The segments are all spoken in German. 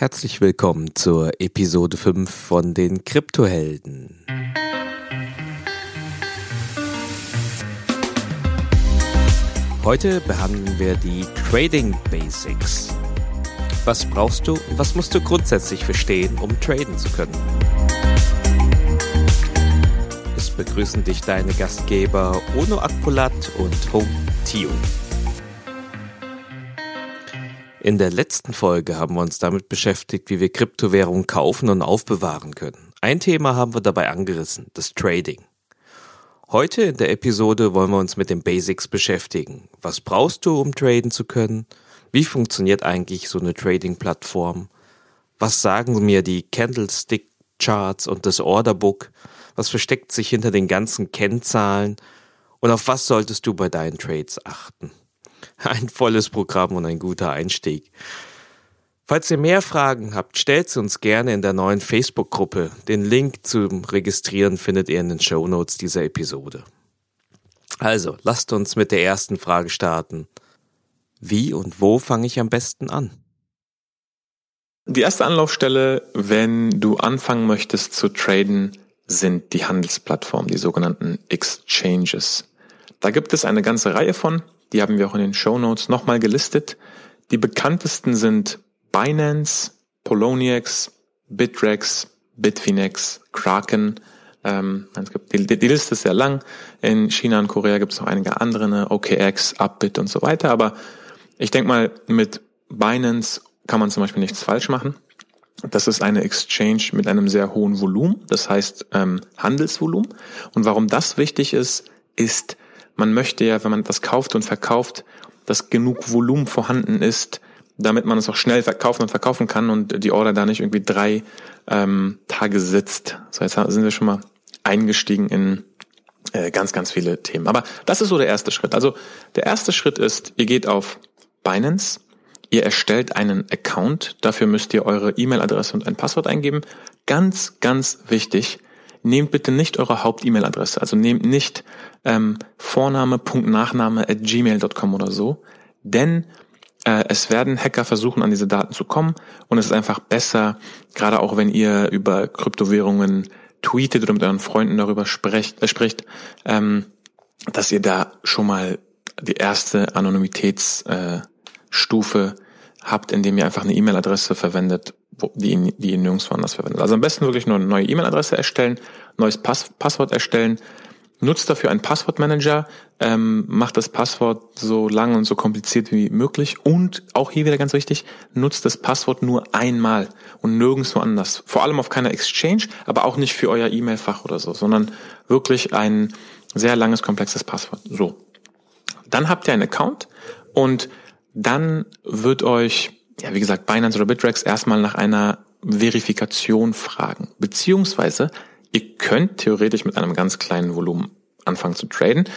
Herzlich willkommen zur Episode 5 von den Kryptohelden. Heute behandeln wir die Trading Basics. Was brauchst du und was musst du grundsätzlich verstehen, um traden zu können? Es begrüßen dich deine Gastgeber Ono Akpolat und Hong Tio. In der letzten Folge haben wir uns damit beschäftigt, wie wir Kryptowährungen kaufen und aufbewahren können. Ein Thema haben wir dabei angerissen, das Trading. Heute in der Episode wollen wir uns mit den Basics beschäftigen. Was brauchst du, um traden zu können? Wie funktioniert eigentlich so eine Trading-Plattform? Was sagen mir die Candlestick-Charts und das Orderbook? Was versteckt sich hinter den ganzen Kennzahlen? Und auf was solltest du bei deinen Trades achten? Ein volles Programm und ein guter Einstieg. Falls ihr mehr Fragen habt, stellt sie uns gerne in der neuen Facebook-Gruppe. Den Link zum Registrieren findet ihr in den Show Notes dieser Episode. Also, lasst uns mit der ersten Frage starten. Wie und wo fange ich am besten an? Die erste Anlaufstelle, wenn du anfangen möchtest zu traden, sind die Handelsplattformen, die sogenannten Exchanges. Da gibt es eine ganze Reihe von. Die haben wir auch in den Show Notes nochmal gelistet. Die bekanntesten sind Binance, Poloniex, Bitrex, Bitfinex, Kraken. Ähm, es gibt, die, die Liste ist sehr lang. In China und Korea gibt es noch einige andere, ne? OKX, Upbit und so weiter. Aber ich denke mal, mit Binance kann man zum Beispiel nichts falsch machen. Das ist eine Exchange mit einem sehr hohen Volumen, das heißt ähm, Handelsvolumen. Und warum das wichtig ist, ist, man möchte ja, wenn man das kauft und verkauft, dass genug Volumen vorhanden ist, damit man es auch schnell verkaufen und verkaufen kann und die Order da nicht irgendwie drei ähm, Tage sitzt. So, jetzt sind wir schon mal eingestiegen in äh, ganz, ganz viele Themen. Aber das ist so der erste Schritt. Also der erste Schritt ist, ihr geht auf Binance, ihr erstellt einen Account, dafür müsst ihr eure E-Mail-Adresse und ein Passwort eingeben. Ganz, ganz wichtig, nehmt bitte nicht eure Haupt-E-Mail-Adresse, also nehmt nicht ähm, Vorname.nachname at gmail.com oder so, denn äh, es werden Hacker versuchen, an diese Daten zu kommen und es ist einfach besser, gerade auch wenn ihr über Kryptowährungen tweetet oder mit euren Freunden darüber sprecht, äh, spricht, ähm, dass ihr da schon mal die erste Anonymitätsstufe äh, habt, indem ihr einfach eine E-Mail-Adresse verwendet, die, die ihr nirgendwo anders verwendet. Also am besten wirklich nur eine neue E-Mail-Adresse erstellen, neues Pass Passwort erstellen, nutzt dafür einen Passwortmanager, ähm, macht das Passwort so lang und so kompliziert wie möglich und auch hier wieder ganz wichtig, nutzt das Passwort nur einmal und nirgendwo anders. Vor allem auf keiner Exchange, aber auch nicht für euer E-Mail-Fach oder so, sondern wirklich ein sehr langes, komplexes Passwort. So. Dann habt ihr einen Account und dann wird euch, ja, wie gesagt, Binance oder Bittrex erstmal nach einer Verifikation fragen. Beziehungsweise ihr könnt theoretisch mit einem ganz kleinen Volumen anfangen zu traden,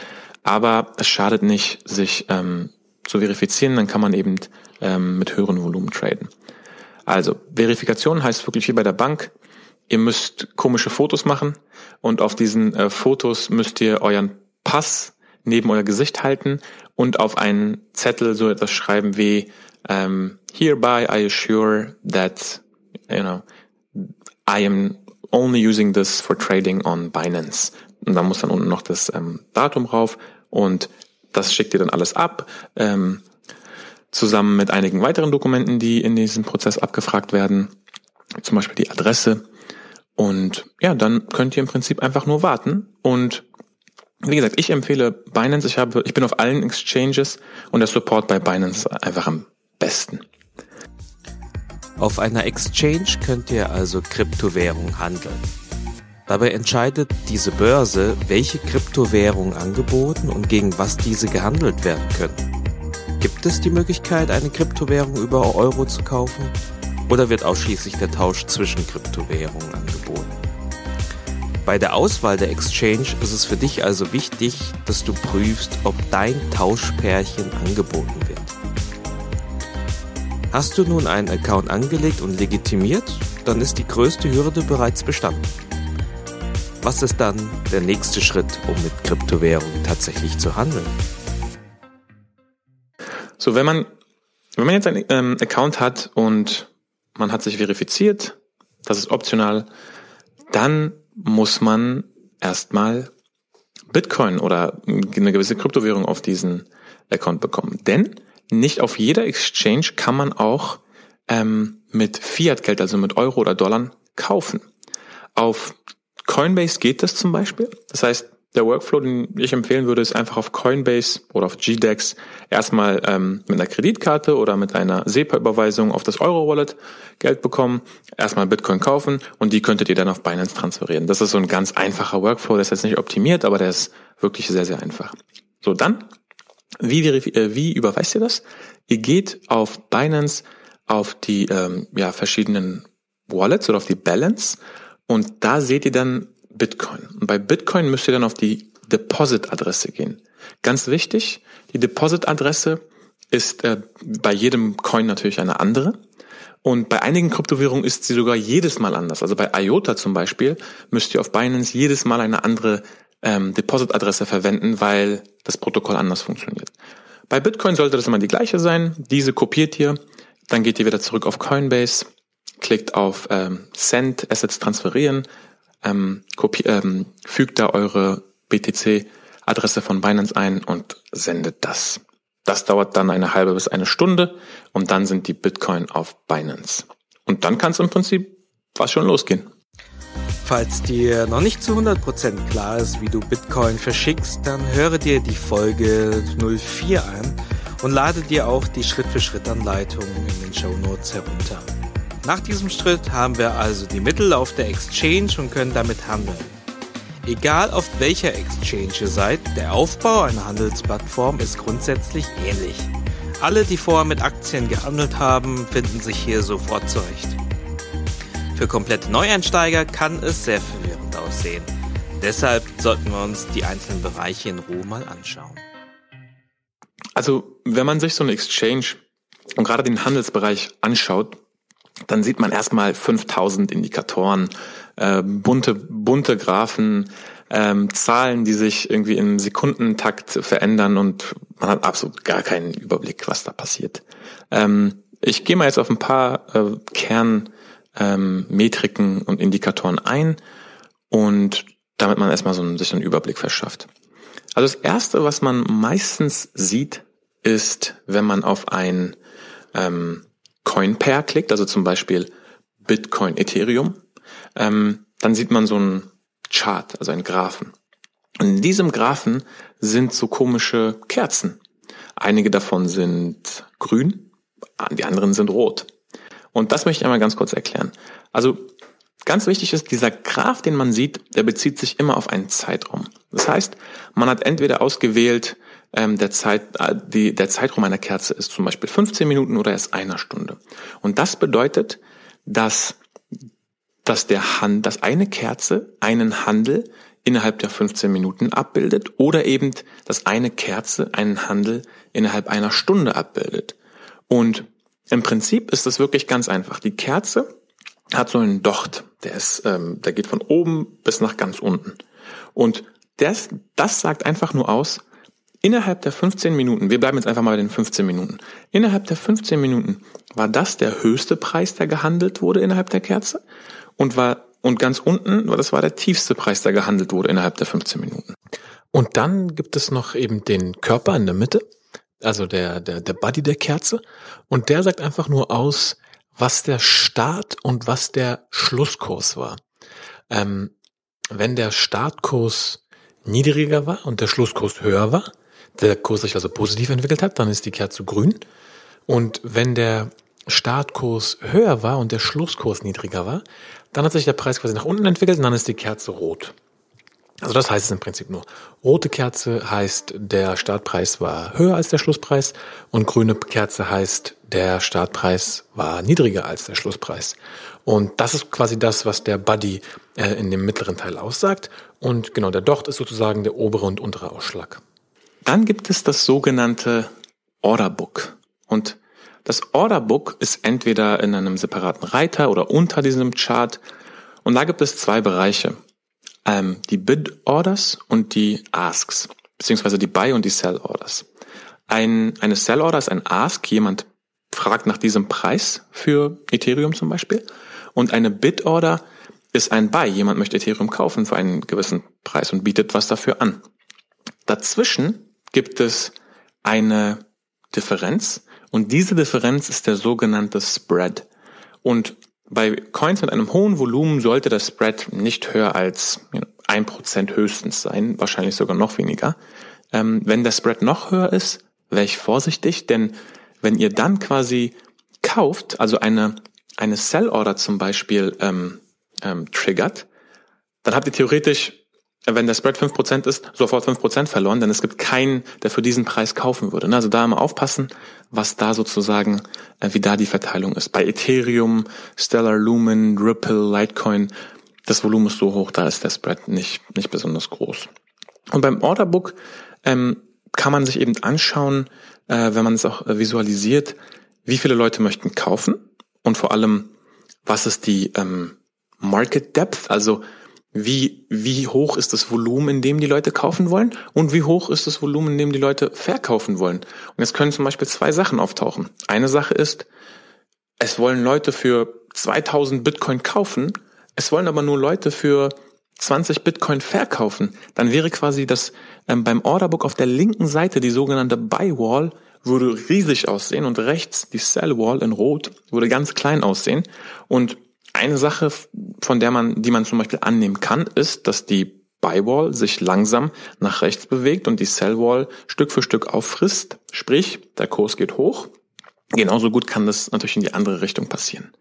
aber es schadet nicht, sich ähm, zu verifizieren, dann kann man eben ähm, mit höheren Volumen traden. Also, Verifikation heißt wirklich wie bei der Bank, ihr müsst komische Fotos machen und auf diesen äh, Fotos müsst ihr euren Pass neben euer Gesicht halten und auf einen Zettel so etwas schreiben wie um, Hereby I assure that you know I am only using this for trading on Binance. Und da muss dann unten noch das ähm, Datum rauf und das schickt ihr dann alles ab. Ähm, zusammen mit einigen weiteren Dokumenten, die in diesem Prozess abgefragt werden, zum Beispiel die Adresse. Und ja, dann könnt ihr im Prinzip einfach nur warten und wie gesagt, ich empfehle Binance. Ich habe, ich bin auf allen Exchanges und der Support bei Binance ist einfach am besten. Auf einer Exchange könnt ihr also Kryptowährung handeln. Dabei entscheidet diese Börse, welche Kryptowährungen angeboten und gegen was diese gehandelt werden können. Gibt es die Möglichkeit, eine Kryptowährung über Euro zu kaufen? Oder wird ausschließlich der Tausch zwischen Kryptowährungen angeboten? Bei der Auswahl der Exchange ist es für dich also wichtig, dass du prüfst, ob dein Tauschpärchen angeboten wird. Hast du nun einen Account angelegt und legitimiert, dann ist die größte Hürde bereits bestanden. Was ist dann der nächste Schritt, um mit Kryptowährungen tatsächlich zu handeln? So, wenn man, wenn man jetzt einen ähm, Account hat und man hat sich verifiziert, das ist optional, dann muss man erstmal Bitcoin oder eine gewisse Kryptowährung auf diesen Account bekommen. Denn nicht auf jeder Exchange kann man auch ähm, mit Fiat-Geld, also mit Euro oder Dollar, kaufen. Auf Coinbase geht das zum Beispiel. Das heißt, der Workflow, den ich empfehlen würde, ist einfach auf Coinbase oder auf GDEX erstmal ähm, mit einer Kreditkarte oder mit einer SEPA-Überweisung auf das Euro-Wallet Geld bekommen, erstmal Bitcoin kaufen und die könntet ihr dann auf Binance transferieren. Das ist so ein ganz einfacher Workflow, der ist jetzt nicht optimiert, aber der ist wirklich sehr, sehr einfach. So, dann, wie, äh, wie überweist ihr das? Ihr geht auf Binance auf die ähm, ja, verschiedenen Wallets oder auf die Balance und da seht ihr dann Bitcoin. Und bei Bitcoin müsst ihr dann auf die Deposit-Adresse gehen. Ganz wichtig, die Deposit-Adresse ist äh, bei jedem Coin natürlich eine andere. Und bei einigen Kryptowährungen ist sie sogar jedes Mal anders. Also bei IOTA zum Beispiel müsst ihr auf Binance jedes Mal eine andere ähm, Deposit-Adresse verwenden, weil das Protokoll anders funktioniert. Bei Bitcoin sollte das immer die gleiche sein. Diese kopiert ihr, dann geht ihr wieder zurück auf Coinbase, klickt auf ähm, Send, Assets transferieren, ähm, kopi ähm, fügt da eure BTC-Adresse von Binance ein und sendet das. Das dauert dann eine halbe bis eine Stunde und dann sind die Bitcoin auf Binance. Und dann kann es im Prinzip fast schon losgehen. Falls dir noch nicht zu 100% klar ist, wie du Bitcoin verschickst, dann höre dir die Folge 04 an und lade dir auch die Schritt-für-Schritt-Anleitung in den Show Notes herunter. Nach diesem Schritt haben wir also die Mittel auf der Exchange und können damit handeln. Egal auf welcher Exchange ihr seid, der Aufbau einer Handelsplattform ist grundsätzlich ähnlich. Alle, die vorher mit Aktien gehandelt haben, finden sich hier sofort zurecht. Für komplette Neueinsteiger kann es sehr verwirrend aussehen. Deshalb sollten wir uns die einzelnen Bereiche in Ruhe mal anschauen. Also, wenn man sich so eine Exchange und gerade den Handelsbereich anschaut, dann sieht man erstmal 5000 Indikatoren, äh, bunte, bunte Graphen, ähm, Zahlen, die sich irgendwie im Sekundentakt verändern und man hat absolut gar keinen Überblick, was da passiert. Ähm, ich gehe mal jetzt auf ein paar äh, Kernmetriken ähm, und Indikatoren ein und damit man erstmal so einen, sich einen Überblick verschafft. Also das erste, was man meistens sieht, ist, wenn man auf ein ähm, Coin-Pair klickt, also zum Beispiel Bitcoin, Ethereum, ähm, dann sieht man so einen Chart, also einen Graphen. In diesem Graphen sind so komische Kerzen. Einige davon sind grün, die anderen sind rot. Und das möchte ich einmal ganz kurz erklären. Also ganz wichtig ist, dieser Graph, den man sieht, der bezieht sich immer auf einen Zeitraum. Das heißt, man hat entweder ausgewählt, ähm, der, Zeit, äh, die, der Zeitraum einer Kerze ist zum Beispiel 15 Minuten oder erst einer Stunde. Und das bedeutet, dass, dass, der Hand, dass eine Kerze einen Handel innerhalb der 15 Minuten abbildet oder eben, dass eine Kerze einen Handel innerhalb einer Stunde abbildet. Und im Prinzip ist das wirklich ganz einfach. Die Kerze hat so einen Docht, der ist, ähm, der geht von oben bis nach ganz unten. Und das, das sagt einfach nur aus, Innerhalb der 15 Minuten, wir bleiben jetzt einfach mal bei den 15 Minuten, innerhalb der 15 Minuten war das der höchste Preis, der gehandelt wurde innerhalb der Kerze und war und ganz unten, das war der tiefste Preis, der gehandelt wurde innerhalb der 15 Minuten. Und dann gibt es noch eben den Körper in der Mitte, also der, der, der Body der Kerze. Und der sagt einfach nur aus, was der Start und was der Schlusskurs war. Ähm, wenn der Startkurs niedriger war und der Schlusskurs höher war, der Kurs sich also positiv entwickelt hat, dann ist die Kerze grün. Und wenn der Startkurs höher war und der Schlusskurs niedriger war, dann hat sich der Preis quasi nach unten entwickelt und dann ist die Kerze rot. Also das heißt es im Prinzip nur. Rote Kerze heißt, der Startpreis war höher als der Schlusspreis und grüne Kerze heißt, der Startpreis war niedriger als der Schlusspreis. Und das ist quasi das, was der Buddy äh, in dem mittleren Teil aussagt. Und genau, der Docht ist sozusagen der obere und untere Ausschlag. Dann gibt es das sogenannte Orderbook. Und das Orderbook ist entweder in einem separaten Reiter oder unter diesem Chart. Und da gibt es zwei Bereiche. Ähm, die Bid Orders und die Asks, beziehungsweise die Buy und die Sell Orders. Ein, eine Sell Order ist ein Ask. Jemand fragt nach diesem Preis für Ethereum zum Beispiel. Und eine Bid-Order ist ein Buy. Jemand möchte Ethereum kaufen für einen gewissen Preis und bietet was dafür an. Dazwischen gibt es eine Differenz und diese Differenz ist der sogenannte Spread. Und bei Coins mit einem hohen Volumen sollte der Spread nicht höher als ein Prozent höchstens sein, wahrscheinlich sogar noch weniger. Ähm, wenn der Spread noch höher ist, wäre ich vorsichtig, denn wenn ihr dann quasi kauft, also eine, eine Sell-Order zum Beispiel ähm, ähm, triggert, dann habt ihr theoretisch, wenn der Spread 5% ist, sofort 5% verloren, denn es gibt keinen, der für diesen Preis kaufen würde. Also da immer aufpassen, was da sozusagen, äh, wie da die Verteilung ist. Bei Ethereum, Stellar Lumen, Ripple, Litecoin, das Volumen ist so hoch, da ist der Spread nicht, nicht besonders groß. Und beim Orderbook ähm, kann man sich eben anschauen, äh, wenn man es auch äh, visualisiert, wie viele Leute möchten kaufen und vor allem, was ist die ähm, Market Depth, also wie, wie hoch ist das Volumen, in dem die Leute kaufen wollen und wie hoch ist das Volumen, in dem die Leute verkaufen wollen. Und jetzt können zum Beispiel zwei Sachen auftauchen. Eine Sache ist, es wollen Leute für 2000 Bitcoin kaufen, es wollen aber nur Leute für 20 Bitcoin verkaufen. Dann wäre quasi das ähm, beim Orderbook auf der linken Seite die sogenannte Buy Wall würde riesig aussehen und rechts die Sell Wall in Rot würde ganz klein aussehen und eine Sache, von der man, die man zum Beispiel annehmen kann, ist, dass die Buy-Wall sich langsam nach rechts bewegt und die Sell-Wall Stück für Stück auffrisst. Sprich, der Kurs geht hoch. Genauso gut kann das natürlich in die andere Richtung passieren.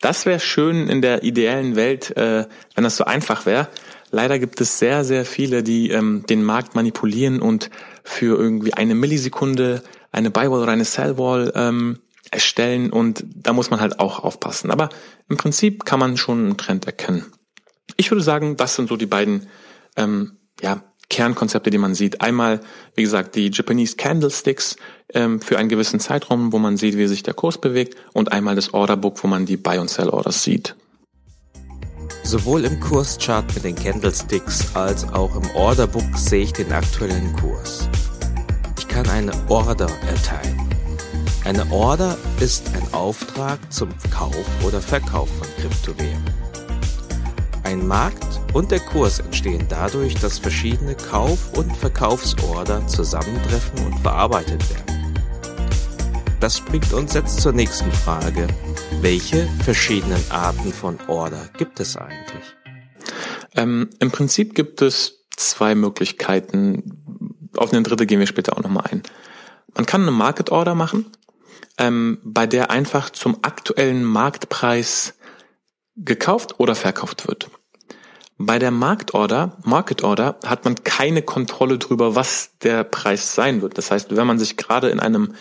Das wäre schön in der ideellen Welt, äh, wenn das so einfach wäre. Leider gibt es sehr, sehr viele, die ähm, den Markt manipulieren und für irgendwie eine Millisekunde eine Buy-Wall oder eine Sell-Wall ähm, erstellen und da muss man halt auch aufpassen. Aber im Prinzip kann man schon einen Trend erkennen. Ich würde sagen, das sind so die beiden ähm, ja, Kernkonzepte, die man sieht. Einmal, wie gesagt, die Japanese Candlesticks ähm, für einen gewissen Zeitraum, wo man sieht, wie sich der Kurs bewegt und einmal das Orderbook, wo man die Buy- und Sell-Orders sieht. Sowohl im Kurschart mit den Candlesticks als auch im Orderbook sehe ich den aktuellen Kurs. Ich kann eine Order erteilen. Eine Order ist ein Auftrag zum Kauf oder Verkauf von Kryptowährungen. Ein Markt und der Kurs entstehen dadurch, dass verschiedene Kauf- und Verkaufsorder zusammentreffen und verarbeitet werden. Das bringt uns jetzt zur nächsten Frage. Welche verschiedenen Arten von Order gibt es eigentlich? Ähm, Im Prinzip gibt es zwei Möglichkeiten. Auf eine dritte gehen wir später auch nochmal ein. Man kann eine Market Order machen ähm, bei der einfach zum aktuellen Marktpreis gekauft oder verkauft wird. Bei der Marktorder, Market Order, hat man keine Kontrolle darüber, was der Preis sein wird. Das heißt, wenn man sich gerade in einem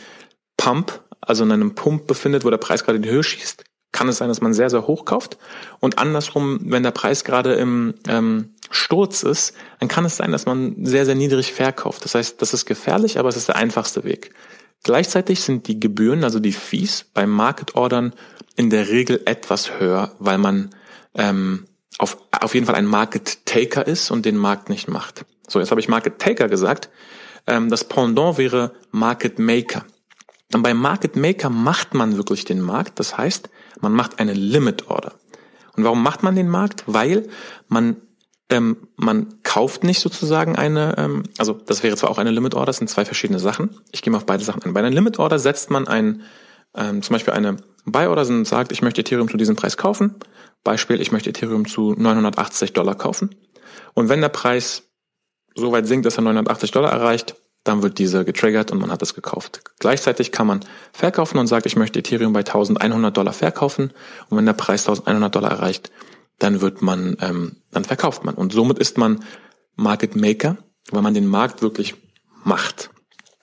Pump, also in einem Pump befindet, wo der Preis gerade in die Höhe schießt, kann es sein, dass man sehr, sehr hoch kauft. Und andersrum, wenn der Preis gerade im ähm, Sturz ist, dann kann es sein, dass man sehr, sehr niedrig verkauft. Das heißt, das ist gefährlich, aber es ist der einfachste Weg. Gleichzeitig sind die Gebühren, also die Fees beim Market Ordern in der Regel etwas höher, weil man ähm, auf, auf jeden Fall ein Market Taker ist und den Markt nicht macht. So, jetzt habe ich Market Taker gesagt. Ähm, das Pendant wäre Market Maker. Und beim Market Maker macht man wirklich den Markt. Das heißt, man macht eine Limit Order. Und warum macht man den Markt? Weil man ähm, man kauft nicht sozusagen eine, ähm, also das wäre zwar auch eine Limit Order, das sind zwei verschiedene Sachen. Ich gehe mal auf beide Sachen ein. Bei einer Limit Order setzt man ein, ähm, zum Beispiel eine Buy Order und sagt, ich möchte Ethereum zu diesem Preis kaufen. Beispiel, ich möchte Ethereum zu 980 Dollar kaufen. Und wenn der Preis so weit sinkt, dass er 980 Dollar erreicht, dann wird diese getriggert und man hat es gekauft. Gleichzeitig kann man verkaufen und sagt, ich möchte Ethereum bei 1100 Dollar verkaufen. Und wenn der Preis 1100 Dollar erreicht, dann wird man, ähm, dann verkauft man. Und somit ist man Market Maker, weil man den Markt wirklich macht,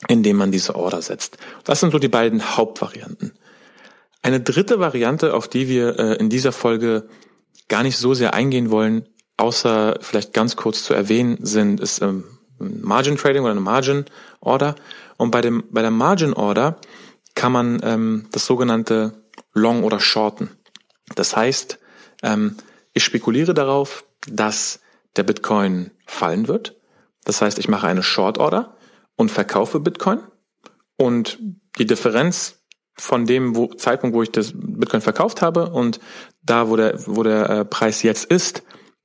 indem man diese Order setzt. Das sind so die beiden Hauptvarianten. Eine dritte Variante, auf die wir äh, in dieser Folge gar nicht so sehr eingehen wollen, außer vielleicht ganz kurz zu erwähnen, sind ist ähm, Margin Trading oder eine Margin Order. Und bei dem bei der Margin Order kann man ähm, das sogenannte Long oder Shorten. Das heißt, ähm, ich spekuliere darauf, dass der Bitcoin fallen wird. Das heißt, ich mache eine Short Order und verkaufe Bitcoin und die Differenz von dem wo, Zeitpunkt, wo ich das Bitcoin verkauft habe und da, wo der, wo der äh, Preis jetzt ist,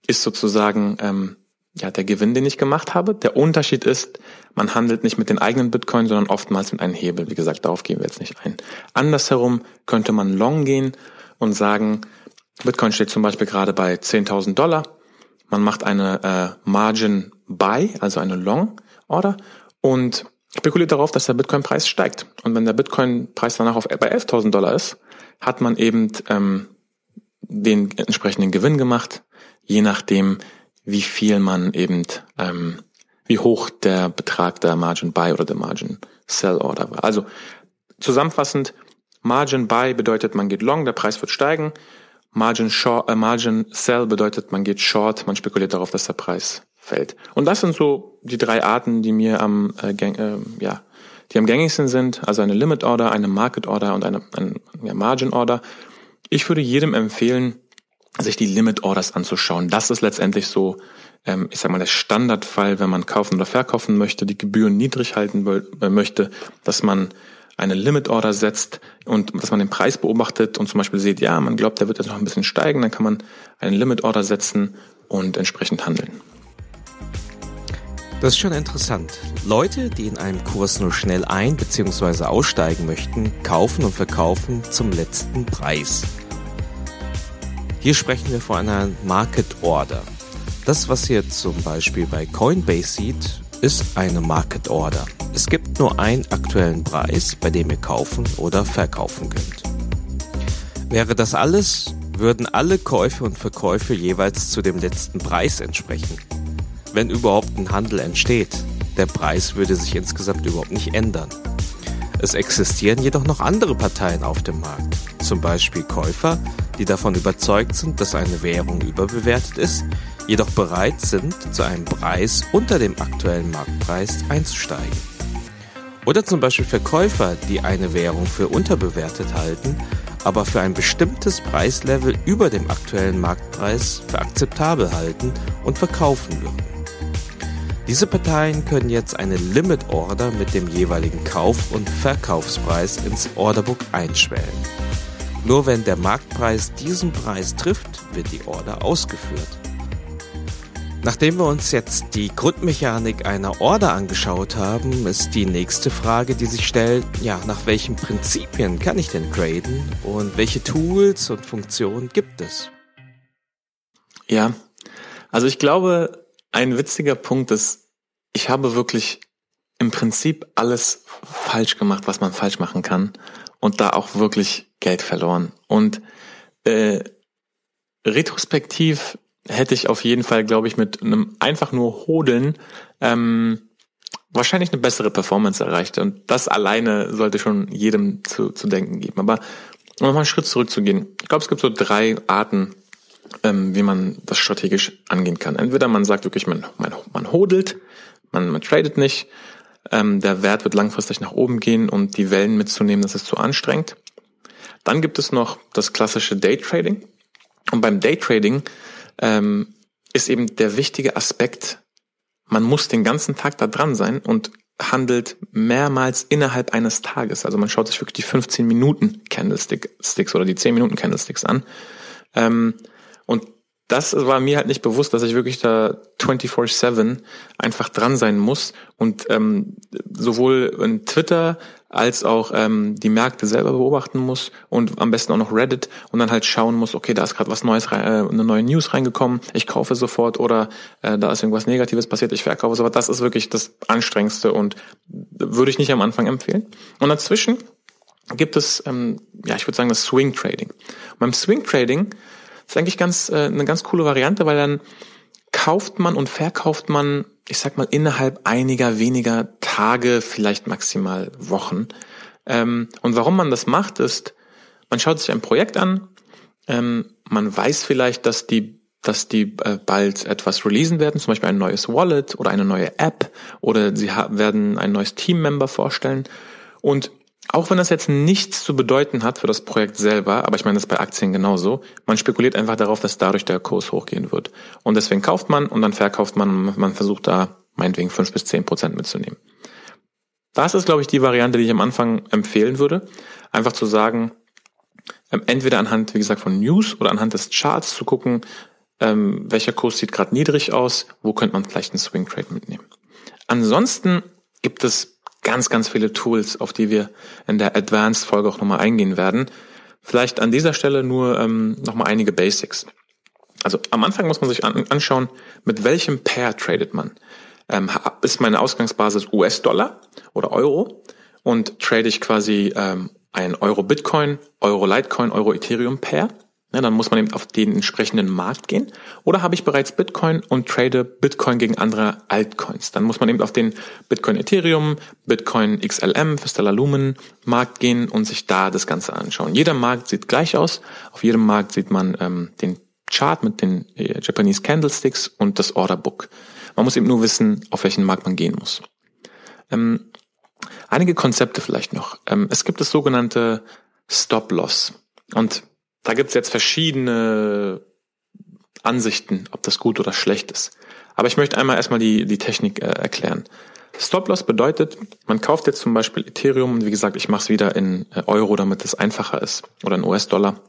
ist sozusagen ähm, ja der Gewinn, den ich gemacht habe. Der Unterschied ist, man handelt nicht mit den eigenen Bitcoin, sondern oftmals mit einem Hebel. Wie gesagt, darauf gehen wir jetzt nicht ein. Andersherum könnte man long gehen und sagen, Bitcoin steht zum Beispiel gerade bei 10.000 Dollar. Man macht eine äh, Margin Buy, also eine Long Order und spekuliert darauf, dass der Bitcoin-Preis steigt. Und wenn der Bitcoin-Preis danach auf, bei 11.000 Dollar ist, hat man eben ähm, den entsprechenden Gewinn gemacht, je nachdem, wie viel man eben, ähm, wie hoch der Betrag der Margin Buy oder der Margin Sell Order war. Also zusammenfassend, Margin Buy bedeutet, man geht long, der Preis wird steigen. Margin, short, äh, Margin Sell bedeutet, man geht short, man spekuliert darauf, dass der Preis fällt. Und das sind so die drei Arten, die mir am, äh, äh, ja, die am gängigsten sind. Also eine Limit Order, eine Market Order und eine, eine ja, Margin Order. Ich würde jedem empfehlen, sich die Limit Orders anzuschauen. Das ist letztendlich so, ähm, ich sag mal, der Standardfall, wenn man kaufen oder verkaufen möchte, die Gebühren niedrig halten äh, möchte, dass man eine Limit Order setzt und dass man den Preis beobachtet und zum Beispiel sieht, ja, man glaubt, der wird jetzt noch ein bisschen steigen, dann kann man eine Limit Order setzen und entsprechend handeln. Das ist schon interessant. Leute, die in einem Kurs nur schnell ein- bzw. aussteigen möchten, kaufen und verkaufen zum letzten Preis. Hier sprechen wir von einer Market Order. Das, was ihr zum Beispiel bei Coinbase sieht, ist eine Market Order. Es gibt nur einen aktuellen Preis, bei dem ihr kaufen oder verkaufen könnt. Wäre das alles, würden alle Käufe und Verkäufe jeweils zu dem letzten Preis entsprechen wenn überhaupt ein Handel entsteht. Der Preis würde sich insgesamt überhaupt nicht ändern. Es existieren jedoch noch andere Parteien auf dem Markt, zum Beispiel Käufer, die davon überzeugt sind, dass eine Währung überbewertet ist, jedoch bereit sind, zu einem Preis unter dem aktuellen Marktpreis einzusteigen. Oder zum Beispiel Verkäufer, die eine Währung für unterbewertet halten, aber für ein bestimmtes Preislevel über dem aktuellen Marktpreis für akzeptabel halten und verkaufen würden. Diese Parteien können jetzt eine Limit Order mit dem jeweiligen Kauf- und Verkaufspreis ins Orderbook einschwellen. Nur wenn der Marktpreis diesen Preis trifft, wird die Order ausgeführt. Nachdem wir uns jetzt die Grundmechanik einer Order angeschaut haben, ist die nächste Frage, die sich stellt, ja, nach welchen Prinzipien kann ich denn traden und welche Tools und Funktionen gibt es? Ja, also ich glaube, ein witziger Punkt ist, ich habe wirklich im Prinzip alles falsch gemacht, was man falsch machen kann und da auch wirklich Geld verloren. Und äh, retrospektiv hätte ich auf jeden Fall, glaube ich, mit einem einfach nur Hodeln ähm, wahrscheinlich eine bessere Performance erreicht. Und das alleine sollte schon jedem zu, zu denken geben. Aber um nochmal einen Schritt zurückzugehen. Ich glaube, es gibt so drei Arten, ähm, wie man das strategisch angehen kann. Entweder man sagt wirklich, man, man, man hodelt, man, man tradet nicht, ähm, der Wert wird langfristig nach oben gehen und die Wellen mitzunehmen, das ist zu anstrengend. Dann gibt es noch das klassische Daytrading. Und beim Daytrading ähm, ist eben der wichtige Aspekt, man muss den ganzen Tag da dran sein und handelt mehrmals innerhalb eines Tages. Also man schaut sich wirklich die 15 Minuten Candlesticks oder die 10 Minuten Candlesticks an. Ähm, und das war mir halt nicht bewusst, dass ich wirklich da 24-7 einfach dran sein muss und ähm, sowohl in Twitter als auch ähm, die Märkte selber beobachten muss und am besten auch noch Reddit und dann halt schauen muss, okay, da ist gerade was Neues, äh, eine neue News reingekommen, ich kaufe sofort oder äh, da ist irgendwas Negatives passiert, ich verkaufe sofort. Das ist wirklich das Anstrengendste und würde ich nicht am Anfang empfehlen. Und dazwischen gibt es, ähm, ja, ich würde sagen, das Swing Trading. Beim Swing Trading ist eigentlich ganz äh, eine ganz coole Variante, weil dann kauft man und verkauft man, ich sag mal, innerhalb einiger weniger Tage, vielleicht maximal Wochen. Ähm, und warum man das macht, ist, man schaut sich ein Projekt an, ähm, man weiß vielleicht, dass die dass die äh, bald etwas releasen werden, zum Beispiel ein neues Wallet oder eine neue App oder sie werden ein neues Teammember vorstellen. Und auch wenn das jetzt nichts zu bedeuten hat für das Projekt selber, aber ich meine das bei Aktien genauso, man spekuliert einfach darauf, dass dadurch der Kurs hochgehen wird. Und deswegen kauft man und dann verkauft man, man versucht da meinetwegen fünf bis zehn Prozent mitzunehmen. Das ist, glaube ich, die Variante, die ich am Anfang empfehlen würde. Einfach zu sagen, ähm, entweder anhand, wie gesagt, von News oder anhand des Charts zu gucken, ähm, welcher Kurs sieht gerade niedrig aus, wo könnte man vielleicht einen Swing Trade mitnehmen. Ansonsten gibt es ganz, ganz viele Tools, auf die wir in der Advanced-Folge auch nochmal eingehen werden. Vielleicht an dieser Stelle nur ähm, nochmal einige Basics. Also am Anfang muss man sich an, anschauen, mit welchem Pair tradet man. Ähm, ist meine Ausgangsbasis US-Dollar oder Euro und trade ich quasi ähm, ein Euro-Bitcoin, Euro-Litecoin, Euro-Ethereum-Pair ja, dann muss man eben auf den entsprechenden Markt gehen. Oder habe ich bereits Bitcoin und trade Bitcoin gegen andere Altcoins. Dann muss man eben auf den Bitcoin Ethereum, Bitcoin XLM für Stellar Lumen Markt gehen und sich da das Ganze anschauen. Jeder Markt sieht gleich aus. Auf jedem Markt sieht man ähm, den Chart mit den äh, Japanese Candlesticks und das Orderbook. Man muss eben nur wissen, auf welchen Markt man gehen muss. Ähm, einige Konzepte vielleicht noch. Ähm, es gibt das sogenannte Stop Loss. Und da gibt's jetzt verschiedene Ansichten, ob das gut oder schlecht ist. Aber ich möchte einmal erstmal die, die Technik äh, erklären. Stop-Loss bedeutet, man kauft jetzt zum Beispiel Ethereum und wie gesagt, ich mache es wieder in äh, Euro, damit es einfacher ist, oder in US-Dollar.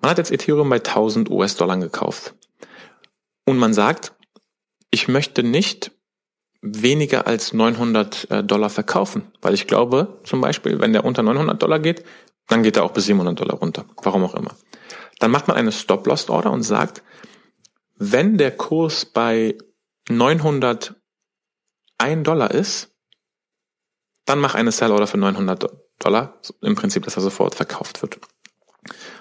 Man hat jetzt Ethereum bei 1000 US-Dollar gekauft. Und man sagt, ich möchte nicht weniger als 900 äh, Dollar verkaufen, weil ich glaube, zum Beispiel, wenn der unter 900 Dollar geht, dann geht er auch bis 700 Dollar runter. Warum auch immer. Dann macht man eine Stop-Loss-Order und sagt, wenn der Kurs bei 901 Dollar ist, dann mach eine Sell-Order für 900 Dollar. Im Prinzip, dass er sofort verkauft wird.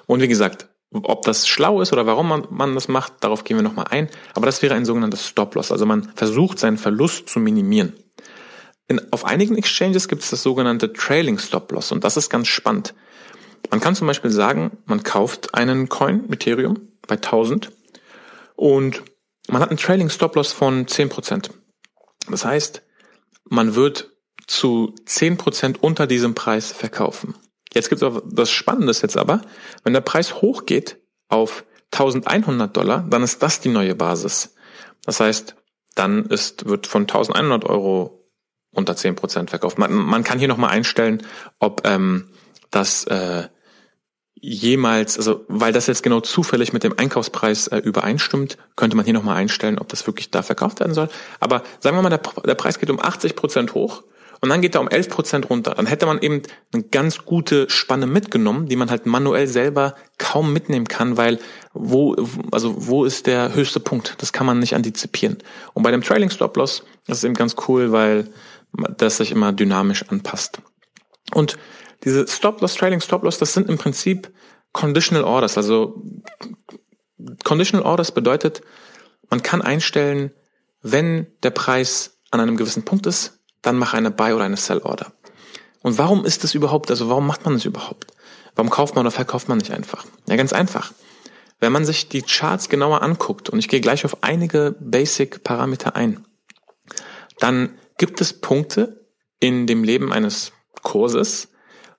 Und wie gesagt, ob das schlau ist oder warum man, man das macht, darauf gehen wir nochmal ein. Aber das wäre ein sogenanntes Stop-Loss. Also man versucht seinen Verlust zu minimieren. In, auf einigen Exchanges gibt es das sogenannte Trailing Stop Loss und das ist ganz spannend. Man kann zum Beispiel sagen, man kauft einen Coin, Ethereum, bei 1000 und man hat einen Trailing Stop Loss von 10%. Das heißt, man wird zu 10% unter diesem Preis verkaufen. Jetzt gibt es das Spannende jetzt aber, wenn der Preis hochgeht auf 1100 Dollar, dann ist das die neue Basis. Das heißt, dann ist, wird von 1100 Euro unter 10% verkauft. Man, man kann hier nochmal einstellen, ob ähm, das äh, jemals, also weil das jetzt genau zufällig mit dem Einkaufspreis äh, übereinstimmt, könnte man hier nochmal einstellen, ob das wirklich da verkauft werden soll. Aber sagen wir mal, der, der Preis geht um 80 Prozent hoch und dann geht er um 11 Prozent runter. Dann hätte man eben eine ganz gute Spanne mitgenommen, die man halt manuell selber kaum mitnehmen kann, weil wo, also wo ist der höchste Punkt? Das kann man nicht antizipieren. Und bei dem Trailing Stop Loss, das ist eben ganz cool, weil das sich immer dynamisch anpasst. Und diese Stop-Loss, Trailing Stop-Loss, das sind im Prinzip Conditional Orders. Also Conditional Orders bedeutet, man kann einstellen, wenn der Preis an einem gewissen Punkt ist, dann mache eine Buy oder eine Sell Order. Und warum ist das überhaupt, also warum macht man das überhaupt? Warum kauft man oder verkauft man nicht einfach? Ja, ganz einfach. Wenn man sich die Charts genauer anguckt, und ich gehe gleich auf einige Basic-Parameter ein, dann gibt es Punkte in dem Leben eines Kurses,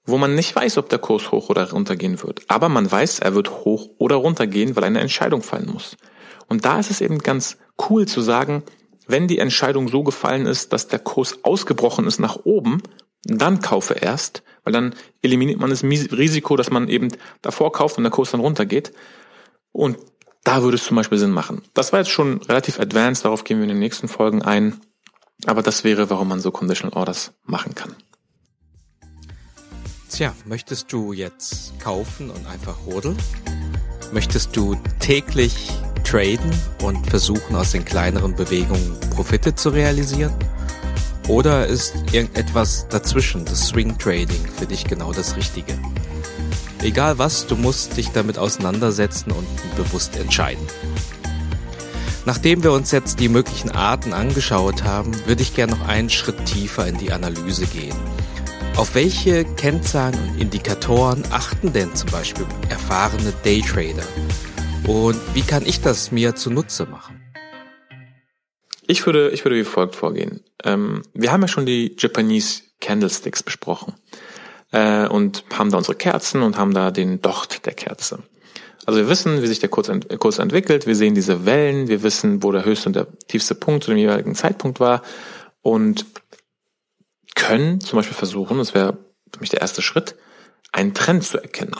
wo man nicht weiß, ob der Kurs hoch oder runter gehen wird. Aber man weiß, er wird hoch oder runter gehen, weil eine Entscheidung fallen muss. Und da ist es eben ganz cool zu sagen, wenn die Entscheidung so gefallen ist, dass der Kurs ausgebrochen ist nach oben, dann kaufe erst, weil dann eliminiert man das Risiko, dass man eben davor kauft und der Kurs dann runtergeht. Und da würde es zum Beispiel Sinn machen. Das war jetzt schon relativ advanced, darauf gehen wir in den nächsten Folgen ein. Aber das wäre, warum man so Conditional Orders machen kann. Tja, möchtest du jetzt kaufen und einfach rodeln? Möchtest du täglich traden und versuchen aus den kleineren Bewegungen Profite zu realisieren? Oder ist irgendetwas dazwischen, das Swing Trading, für dich genau das Richtige? Egal was, du musst dich damit auseinandersetzen und bewusst entscheiden. Nachdem wir uns jetzt die möglichen Arten angeschaut haben, würde ich gerne noch einen Schritt tiefer in die Analyse gehen auf welche Kennzahlen und Indikatoren achten denn zum Beispiel erfahrene Daytrader? Und wie kann ich das mir zunutze machen? Ich würde, ich würde wie folgt vorgehen. Ähm, wir haben ja schon die Japanese Candlesticks besprochen äh, und haben da unsere Kerzen und haben da den Docht der Kerze. Also wir wissen, wie sich der Kurs, ent Kurs entwickelt, wir sehen diese Wellen, wir wissen, wo der höchste und der tiefste Punkt zu dem jeweiligen Zeitpunkt war und können zum Beispiel versuchen, das wäre für mich der erste Schritt, einen Trend zu erkennen.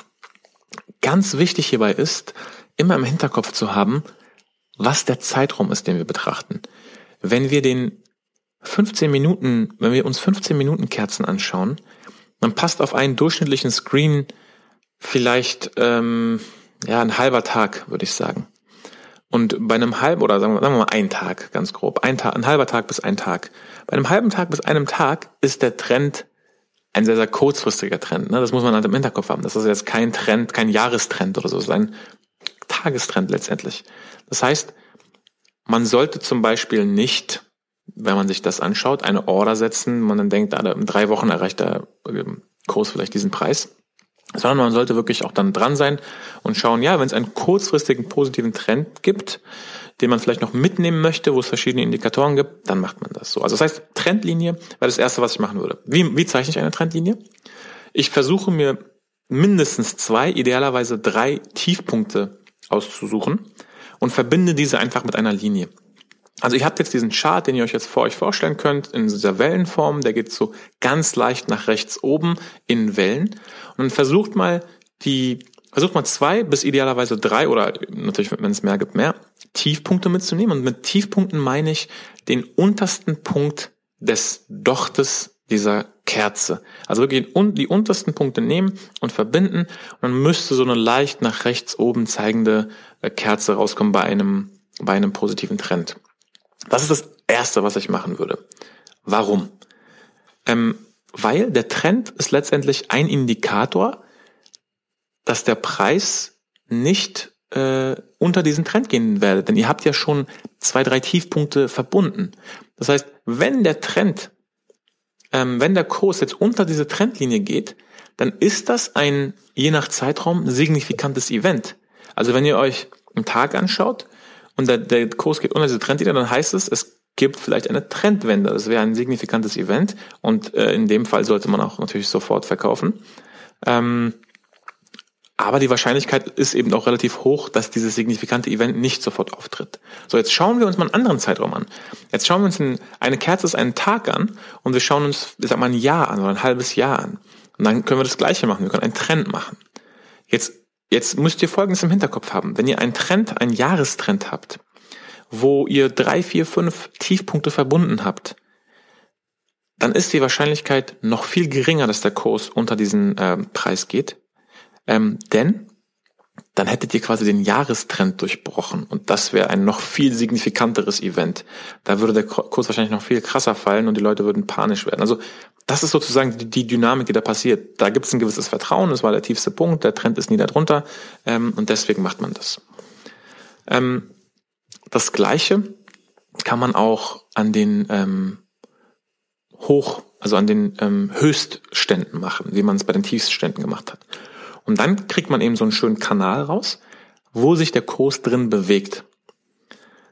Ganz wichtig hierbei ist, immer im Hinterkopf zu haben, was der Zeitraum ist, den wir betrachten. Wenn wir den 15 Minuten, wenn wir uns 15 Minuten Kerzen anschauen, dann passt auf einen durchschnittlichen Screen vielleicht ähm, ja ein halber Tag, würde ich sagen. Und bei einem halben oder sagen wir, sagen wir mal einen Tag, ganz grob, ein Tag, ein halber Tag bis ein Tag. Bei einem halben Tag bis einem Tag ist der Trend ein sehr, sehr kurzfristiger Trend. Ne? Das muss man halt im Hinterkopf haben. Das ist jetzt kein Trend, kein Jahrestrend oder so. Das ist ein Tagestrend letztendlich. Das heißt, man sollte zum Beispiel nicht, wenn man sich das anschaut, eine Order setzen, man dann denkt, ah, in drei Wochen erreicht der ähm, Kurs vielleicht diesen Preis sondern man sollte wirklich auch dann dran sein und schauen, ja, wenn es einen kurzfristigen positiven Trend gibt, den man vielleicht noch mitnehmen möchte, wo es verschiedene Indikatoren gibt, dann macht man das so. Also das heißt, Trendlinie wäre das Erste, was ich machen würde. Wie, wie zeichne ich eine Trendlinie? Ich versuche mir mindestens zwei, idealerweise drei Tiefpunkte auszusuchen und verbinde diese einfach mit einer Linie. Also ihr habt jetzt diesen Chart, den ihr euch jetzt vor euch vorstellen könnt, in dieser Wellenform, der geht so ganz leicht nach rechts oben in Wellen. Und versucht mal die, versucht mal zwei bis idealerweise drei oder natürlich, wenn es mehr gibt, mehr Tiefpunkte mitzunehmen. Und mit Tiefpunkten meine ich den untersten Punkt des Dochtes dieser Kerze. Also wirklich die untersten Punkte nehmen und verbinden und dann müsste so eine leicht nach rechts oben zeigende äh, Kerze rauskommen bei einem, bei einem positiven Trend. Das ist das Erste, was ich machen würde. Warum? Ähm, weil der Trend ist letztendlich ein Indikator, dass der Preis nicht äh, unter diesen Trend gehen werde. Denn ihr habt ja schon zwei, drei Tiefpunkte verbunden. Das heißt, wenn der Trend, ähm, wenn der Kurs jetzt unter diese Trendlinie geht, dann ist das ein, je nach Zeitraum, signifikantes Event. Also wenn ihr euch einen Tag anschaut, und der, der Kurs geht unter diese Trendlinie, dann heißt es, es gibt vielleicht eine Trendwende. Das wäre ein signifikantes Event und äh, in dem Fall sollte man auch natürlich sofort verkaufen. Ähm, aber die Wahrscheinlichkeit ist eben auch relativ hoch, dass dieses signifikante Event nicht sofort auftritt. So, jetzt schauen wir uns mal einen anderen Zeitraum an. Jetzt schauen wir uns eine Kerze ist einen Tag an und wir schauen uns, ich sag mal, ein Jahr an oder ein halbes Jahr an. Und dann können wir das Gleiche machen. Wir können einen Trend machen. Jetzt Jetzt müsst ihr Folgendes im Hinterkopf haben. Wenn ihr einen Trend, einen Jahrestrend habt, wo ihr drei, vier, fünf Tiefpunkte verbunden habt, dann ist die Wahrscheinlichkeit noch viel geringer, dass der Kurs unter diesen äh, Preis geht. Ähm, denn dann hättet ihr quasi den Jahrestrend durchbrochen und das wäre ein noch viel signifikanteres Event. Da würde der Kurs wahrscheinlich noch viel krasser fallen und die Leute würden panisch werden. Also das ist sozusagen die, die Dynamik, die da passiert. Da gibt es ein gewisses Vertrauen, das war der tiefste Punkt, der Trend ist nie darunter ähm, und deswegen macht man das. Ähm, das Gleiche kann man auch an den ähm, Hoch, also an den ähm, Höchstständen machen, wie man es bei den Tiefstständen gemacht hat. Und dann kriegt man eben so einen schönen Kanal raus, wo sich der Kurs drin bewegt.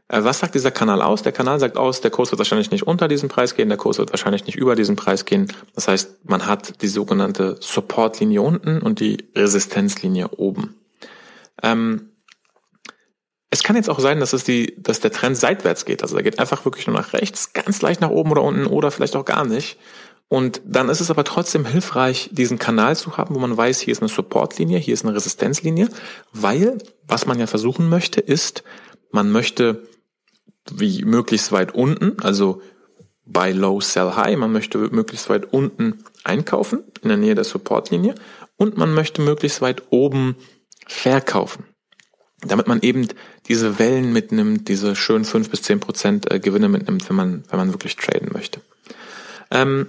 Äh, was sagt dieser Kanal aus? Der Kanal sagt aus, der Kurs wird wahrscheinlich nicht unter diesen Preis gehen, der Kurs wird wahrscheinlich nicht über diesen Preis gehen. Das heißt, man hat die sogenannte Supportlinie unten und die Resistenzlinie oben. Ähm, es kann jetzt auch sein, dass es die, dass der Trend seitwärts geht. Also er geht einfach wirklich nur nach rechts, ganz leicht nach oben oder unten oder vielleicht auch gar nicht. Und dann ist es aber trotzdem hilfreich, diesen Kanal zu haben, wo man weiß, hier ist eine Supportlinie, hier ist eine Resistenzlinie, weil was man ja versuchen möchte, ist, man möchte wie möglichst weit unten, also buy low, sell high, man möchte möglichst weit unten einkaufen, in der Nähe der Supportlinie, und man möchte möglichst weit oben verkaufen. Damit man eben diese Wellen mitnimmt, diese schönen fünf bis zehn Prozent äh, Gewinne mitnimmt, wenn man, wenn man wirklich traden möchte. Ähm,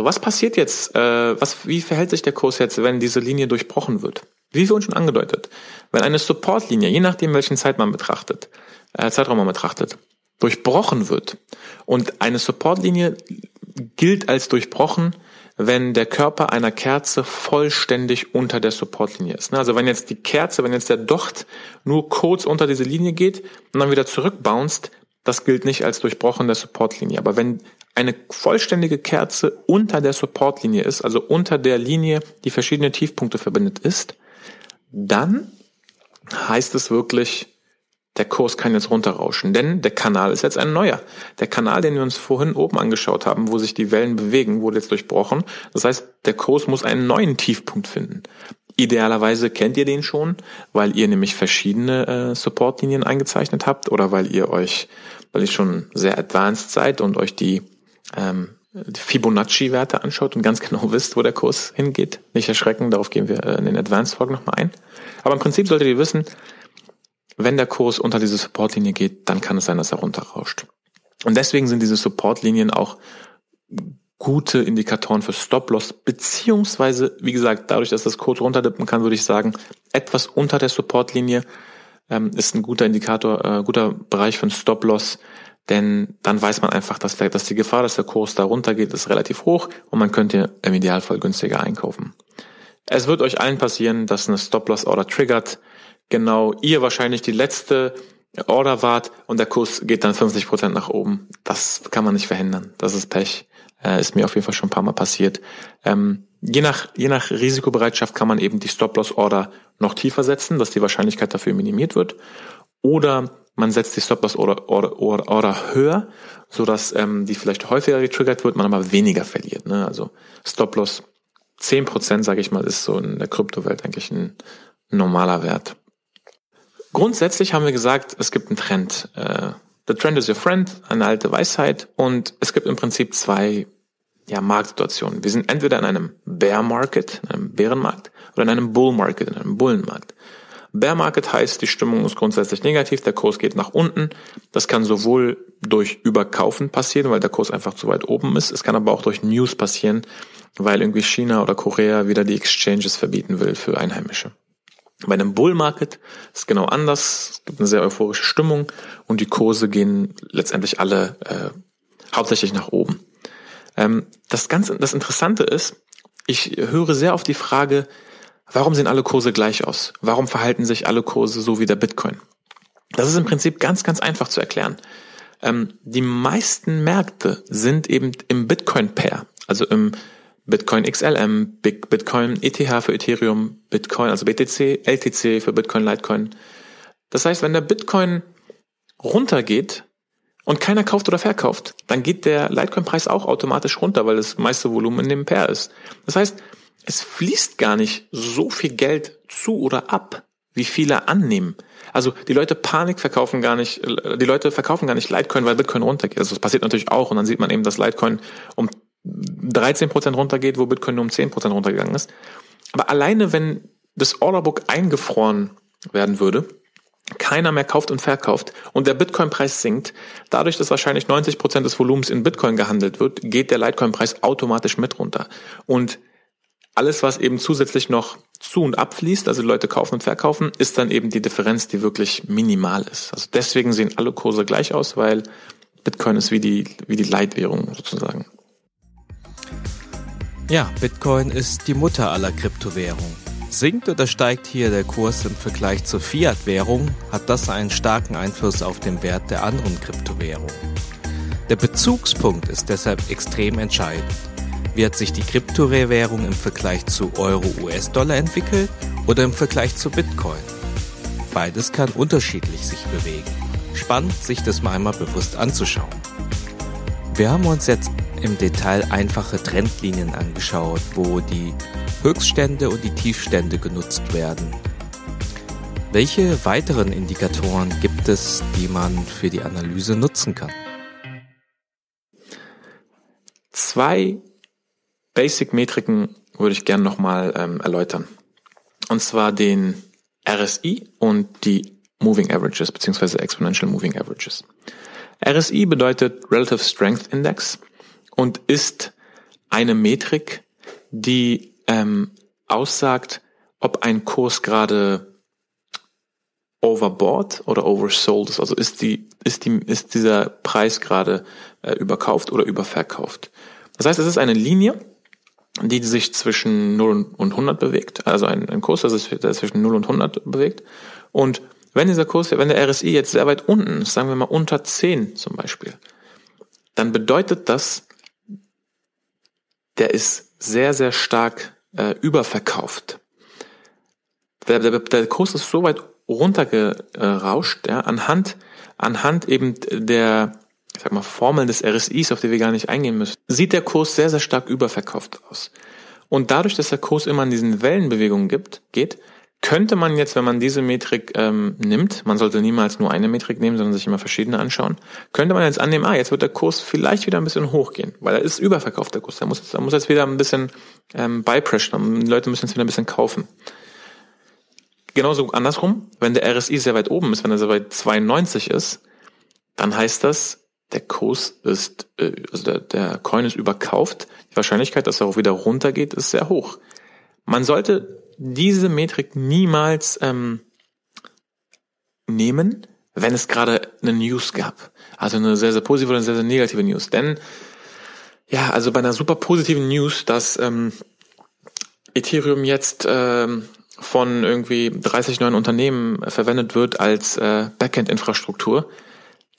so, was passiert jetzt? Äh, was, wie verhält sich der Kurs jetzt, wenn diese Linie durchbrochen wird? Wie vorhin schon angedeutet, wenn eine Supportlinie, je nachdem welchen Zeit man betrachtet, äh, Zeitraum man betrachtet, durchbrochen wird und eine Supportlinie gilt als durchbrochen, wenn der Körper einer Kerze vollständig unter der Supportlinie ist. Also wenn jetzt die Kerze, wenn jetzt der Docht nur kurz unter diese Linie geht und dann wieder zurückbounced, das gilt nicht als durchbrochen der Supportlinie. Aber wenn eine vollständige Kerze unter der Supportlinie ist, also unter der Linie, die verschiedene Tiefpunkte verbindet ist, dann heißt es wirklich, der Kurs kann jetzt runterrauschen, denn der Kanal ist jetzt ein neuer. Der Kanal, den wir uns vorhin oben angeschaut haben, wo sich die Wellen bewegen, wurde jetzt durchbrochen. Das heißt, der Kurs muss einen neuen Tiefpunkt finden. Idealerweise kennt ihr den schon, weil ihr nämlich verschiedene äh, Supportlinien eingezeichnet habt oder weil ihr euch, weil ihr schon sehr advanced seid und euch die, ähm, Fibonacci-Werte anschaut und ganz genau wisst, wo der Kurs hingeht. Nicht erschrecken, darauf gehen wir äh, in den Advanced-Folgen nochmal ein. Aber im Prinzip solltet ihr wissen, wenn der Kurs unter diese Supportlinie geht, dann kann es sein, dass er runterrauscht. Und deswegen sind diese Supportlinien auch gute Indikatoren für Stop-Loss, beziehungsweise, wie gesagt, dadurch, dass das Kurs runterdippen kann, würde ich sagen, etwas unter der Supportlinie ähm, ist ein guter Indikator, äh, guter Bereich für Stop-Loss, denn dann weiß man einfach, dass, der, dass die Gefahr, dass der Kurs da runtergeht, ist relativ hoch und man könnte im Idealfall günstiger einkaufen. Es wird euch allen passieren, dass eine Stop-Loss-Order triggert, genau ihr wahrscheinlich die letzte Order wart und der Kurs geht dann 50 Prozent nach oben. Das kann man nicht verhindern. Das ist Pech. Äh, ist mir auf jeden Fall schon ein paar Mal passiert. Ähm, je, nach, je nach Risikobereitschaft kann man eben die Stop-Loss-Order noch tiefer setzen, dass die Wahrscheinlichkeit dafür minimiert wird. Oder man setzt die Stop-Loss-Order Order, Order, Order höher, sodass ähm, die vielleicht häufiger getriggert wird, man aber weniger verliert. Ne? Also Stop-Loss 10%, sage ich mal, ist so in der Kryptowelt eigentlich ein normaler Wert. Grundsätzlich haben wir gesagt, es gibt einen Trend. Äh, the trend is your friend, eine alte Weisheit. Und es gibt im Prinzip zwei ja, Marktsituationen. Wir sind entweder in einem Bear Market, in einem Bärenmarkt, oder in einem Bull Market, in einem Bullenmarkt. Bear Market heißt, die Stimmung ist grundsätzlich negativ, der Kurs geht nach unten. Das kann sowohl durch Überkaufen passieren, weil der Kurs einfach zu weit oben ist. Es kann aber auch durch News passieren, weil irgendwie China oder Korea wieder die Exchanges verbieten will für Einheimische. Bei einem Bull Market ist genau anders. Es gibt eine sehr euphorische Stimmung und die Kurse gehen letztendlich alle äh, hauptsächlich nach oben. Ähm, das ganz das Interessante ist, ich höre sehr auf die Frage, warum sehen alle Kurse gleich aus? Warum verhalten sich alle Kurse so wie der Bitcoin? Das ist im Prinzip ganz ganz einfach zu erklären. Ähm, die meisten Märkte sind eben im Bitcoin Pair, also im Bitcoin XLM, Bitcoin ETH für Ethereum, Bitcoin, also BTC, LTC für Bitcoin Litecoin. Das heißt, wenn der Bitcoin runtergeht und keiner kauft oder verkauft, dann geht der Litecoin-Preis auch automatisch runter, weil das meiste Volumen in dem Pair ist. Das heißt, es fließt gar nicht so viel Geld zu oder ab, wie viele annehmen. Also die Leute Panik verkaufen gar nicht, die Leute verkaufen gar nicht Litecoin, weil Bitcoin runtergeht. Also das passiert natürlich auch und dann sieht man eben, dass Litecoin um 13% runtergeht, wo Bitcoin nur um 10% runtergegangen ist. Aber alleine wenn das Orderbook eingefroren werden würde, keiner mehr kauft und verkauft und der Bitcoin-Preis sinkt, dadurch, dass wahrscheinlich 90% des Volumens in Bitcoin gehandelt wird, geht der Litecoin-Preis automatisch mit runter. Und alles, was eben zusätzlich noch zu und abfließt, also Leute kaufen und verkaufen, ist dann eben die Differenz, die wirklich minimal ist. Also deswegen sehen alle Kurse gleich aus, weil Bitcoin ist wie die, wie die Leitwährung sozusagen. Ja, Bitcoin ist die Mutter aller Kryptowährungen. Sinkt oder steigt hier der Kurs im Vergleich zur Fiat-Währung, hat das einen starken Einfluss auf den Wert der anderen Kryptowährungen. Der Bezugspunkt ist deshalb extrem entscheidend. Wie hat sich die Kryptowährung im Vergleich zu Euro, US-Dollar entwickelt oder im Vergleich zu Bitcoin? Beides kann unterschiedlich sich bewegen. Spannend, sich das mal einmal bewusst anzuschauen. Wir haben uns jetzt im Detail einfache Trendlinien angeschaut, wo die Höchststände und die Tiefstände genutzt werden. Welche weiteren Indikatoren gibt es, die man für die Analyse nutzen kann? Zwei Basic-Metriken würde ich gerne nochmal ähm, erläutern. Und zwar den RSI und die Moving Averages beziehungsweise Exponential Moving Averages. RSI bedeutet Relative Strength Index und ist eine Metrik, die ähm, aussagt, ob ein Kurs gerade overbought oder oversold ist. Also ist die ist die ist dieser Preis gerade äh, überkauft oder überverkauft. Das heißt, es ist eine Linie, die sich zwischen 0 und 100 bewegt, also ein, ein Kurs, der zwischen 0 und 100 bewegt. Und wenn dieser Kurs, wenn der RSI jetzt sehr weit unten ist, sagen wir mal unter 10 zum Beispiel, dann bedeutet das, der ist sehr, sehr stark äh, überverkauft. Der, der, der Kurs ist so weit runtergerauscht, ja, anhand, anhand eben der, ich sag mal, Formeln des RSIs, auf die wir gar nicht eingehen müssen, sieht der Kurs sehr, sehr stark überverkauft aus. Und dadurch, dass der Kurs immer in diesen Wellenbewegungen gibt, geht, könnte man jetzt, wenn man diese Metrik ähm, nimmt, man sollte niemals nur eine Metrik nehmen, sondern sich immer verschiedene anschauen, könnte man jetzt annehmen, ah, jetzt wird der Kurs vielleicht wieder ein bisschen hochgehen, weil er ist überverkauft, der Kurs. Der muss der muss jetzt wieder ein bisschen ähm, beipressen, die Leute müssen jetzt wieder ein bisschen kaufen. Genauso andersrum, wenn der RSI sehr weit oben ist, wenn er sehr weit 92 ist, dann heißt das, der Kurs ist, äh, also der, der Coin ist überkauft. Die Wahrscheinlichkeit, dass er auch wieder runtergeht, ist sehr hoch. Man sollte diese Metrik niemals ähm, nehmen, wenn es gerade eine News gab. Also eine sehr, sehr positive oder eine sehr, sehr negative News. Denn, ja, also bei einer super positiven News, dass ähm, Ethereum jetzt ähm, von irgendwie 30 neuen Unternehmen verwendet wird als äh, Backend-Infrastruktur,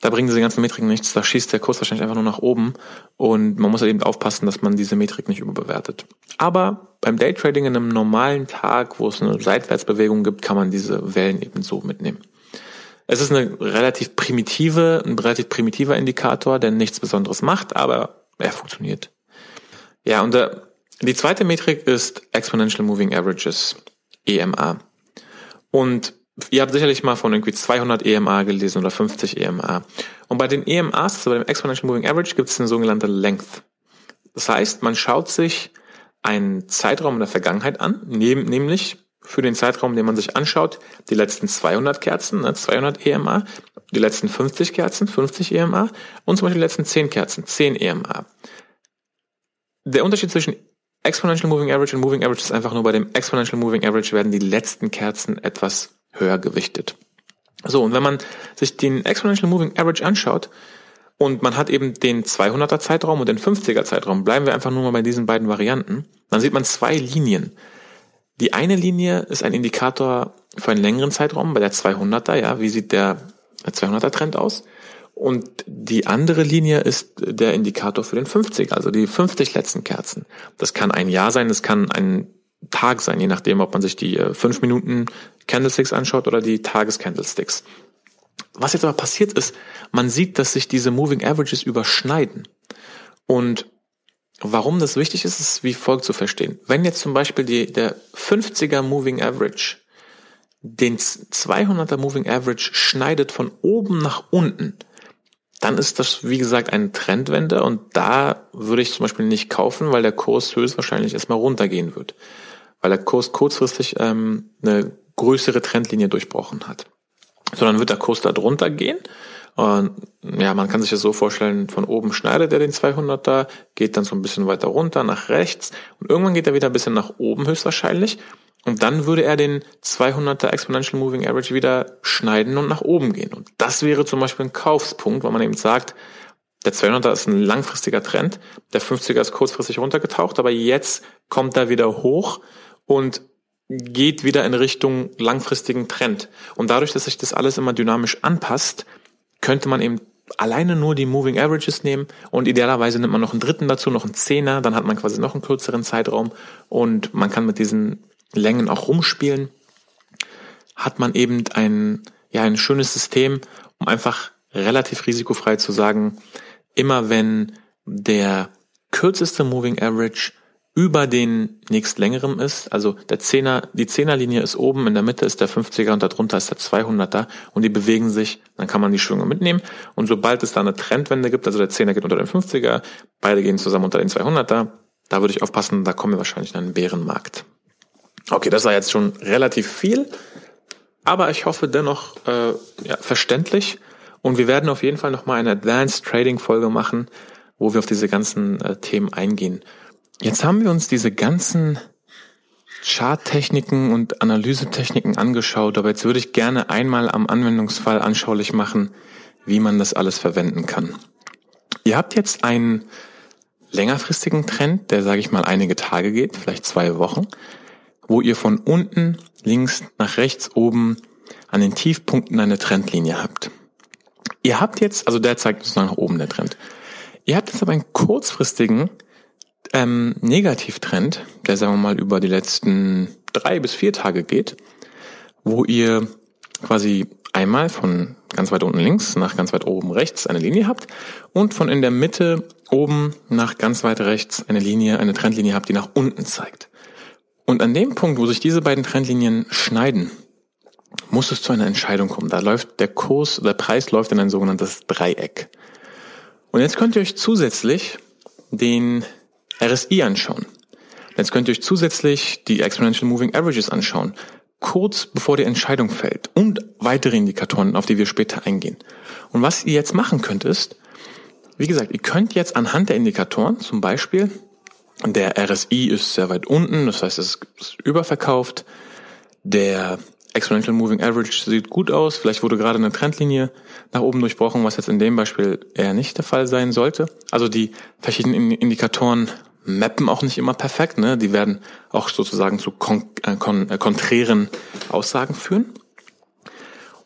da bringen diese ganzen Metriken nichts, da schießt der Kurs wahrscheinlich einfach nur nach oben und man muss halt eben aufpassen, dass man diese Metrik nicht überbewertet. Aber beim Daytrading in einem normalen Tag, wo es eine Seitwärtsbewegung gibt, kann man diese Wellen eben so mitnehmen. Es ist eine relativ primitive, ein relativ primitiver Indikator, der nichts Besonderes macht, aber er funktioniert. Ja, und der, äh, die zweite Metrik ist Exponential Moving Averages, EMA. Und Ihr habt sicherlich mal von irgendwie 200 EMA gelesen oder 50 EMA. Und bei den EMAs, also bei dem Exponential Moving Average, gibt es eine sogenannte Length. Das heißt, man schaut sich einen Zeitraum in der Vergangenheit an, nämlich für den Zeitraum, den man sich anschaut, die letzten 200 Kerzen, 200 ne, EMA, die letzten 50 Kerzen, 50 EMA und zum Beispiel die letzten 10 Kerzen, 10 EMA. Der Unterschied zwischen Exponential Moving Average und Moving Average ist einfach nur bei dem Exponential Moving Average werden die letzten Kerzen etwas höher gewichtet. So, und wenn man sich den Exponential Moving Average anschaut und man hat eben den 200er Zeitraum und den 50er Zeitraum, bleiben wir einfach nur mal bei diesen beiden Varianten, dann sieht man zwei Linien. Die eine Linie ist ein Indikator für einen längeren Zeitraum, bei der 200er, ja, wie sieht der 200er Trend aus? Und die andere Linie ist der Indikator für den 50, also die 50 letzten Kerzen. Das kann ein Jahr sein, das kann ein Tag sein, je nachdem, ob man sich die äh, fünf Minuten Candlesticks anschaut oder die Tagescandlesticks. Was jetzt aber passiert ist, man sieht, dass sich diese Moving Averages überschneiden. Und warum das wichtig ist, ist wie folgt zu verstehen. Wenn jetzt zum Beispiel die, der 50er Moving Average den 200er Moving Average schneidet von oben nach unten, dann ist das, wie gesagt, eine Trendwende und da würde ich zum Beispiel nicht kaufen, weil der Kurs höchstwahrscheinlich erstmal runtergehen wird weil der Kurs kurzfristig ähm, eine größere Trendlinie durchbrochen hat. Sondern wird der Kurs da drunter gehen. Und ja, man kann sich das so vorstellen, von oben schneidet er den 200er, geht dann so ein bisschen weiter runter nach rechts und irgendwann geht er wieder ein bisschen nach oben höchstwahrscheinlich. Und dann würde er den 200er Exponential Moving Average wieder schneiden und nach oben gehen. Und das wäre zum Beispiel ein Kaufspunkt, weil man eben sagt, der 200er ist ein langfristiger Trend, der 50er ist kurzfristig runtergetaucht, aber jetzt kommt er wieder hoch und geht wieder in Richtung langfristigen Trend. Und dadurch, dass sich das alles immer dynamisch anpasst, könnte man eben alleine nur die Moving Averages nehmen und idealerweise nimmt man noch einen dritten dazu, noch einen Zehner, dann hat man quasi noch einen kürzeren Zeitraum und man kann mit diesen Längen auch rumspielen. Hat man eben ein, ja, ein schönes System, um einfach relativ risikofrei zu sagen, immer wenn der kürzeste Moving Average über den nächstlängeren ist. Also der Zehner, die Zehnerlinie ist oben, in der Mitte ist der 50er und darunter ist der 200er und die bewegen sich, dann kann man die Schwünge mitnehmen. Und sobald es da eine Trendwende gibt, also der Zehner geht unter den 50er, beide gehen zusammen unter den 200er, da würde ich aufpassen, da kommen wir wahrscheinlich in einen Bärenmarkt. Okay, das war jetzt schon relativ viel, aber ich hoffe dennoch äh, ja, verständlich. Und wir werden auf jeden Fall nochmal eine Advanced Trading Folge machen, wo wir auf diese ganzen äh, Themen eingehen. Jetzt haben wir uns diese ganzen Charttechniken und Analysetechniken angeschaut, aber jetzt würde ich gerne einmal am Anwendungsfall anschaulich machen, wie man das alles verwenden kann. Ihr habt jetzt einen längerfristigen Trend, der, sage ich mal, einige Tage geht, vielleicht zwei Wochen, wo ihr von unten links nach rechts oben an den Tiefpunkten eine Trendlinie habt. Ihr habt jetzt, also der zeigt uns nach oben der Trend. Ihr habt jetzt aber einen kurzfristigen ähm, Negativtrend, der sagen wir mal über die letzten drei bis vier Tage geht, wo ihr quasi einmal von ganz weit unten links nach ganz weit oben rechts eine Linie habt und von in der Mitte oben nach ganz weit rechts eine Linie, eine Trendlinie habt, die nach unten zeigt. Und an dem Punkt, wo sich diese beiden Trendlinien schneiden, muss es zu einer Entscheidung kommen. Da läuft der Kurs, der Preis läuft in ein sogenanntes Dreieck. Und jetzt könnt ihr euch zusätzlich den RSI anschauen. Jetzt könnt ihr euch zusätzlich die Exponential Moving Averages anschauen, kurz bevor die Entscheidung fällt und weitere Indikatoren, auf die wir später eingehen. Und was ihr jetzt machen könnt ist, wie gesagt, ihr könnt jetzt anhand der Indikatoren, zum Beispiel, der RSI ist sehr weit unten, das heißt, es ist überverkauft, der Exponential Moving Average sieht gut aus. Vielleicht wurde gerade eine Trendlinie nach oben durchbrochen, was jetzt in dem Beispiel eher nicht der Fall sein sollte. Also die verschiedenen Indikatoren mappen auch nicht immer perfekt. Ne? Die werden auch sozusagen zu kon äh, kon äh, konträren Aussagen führen.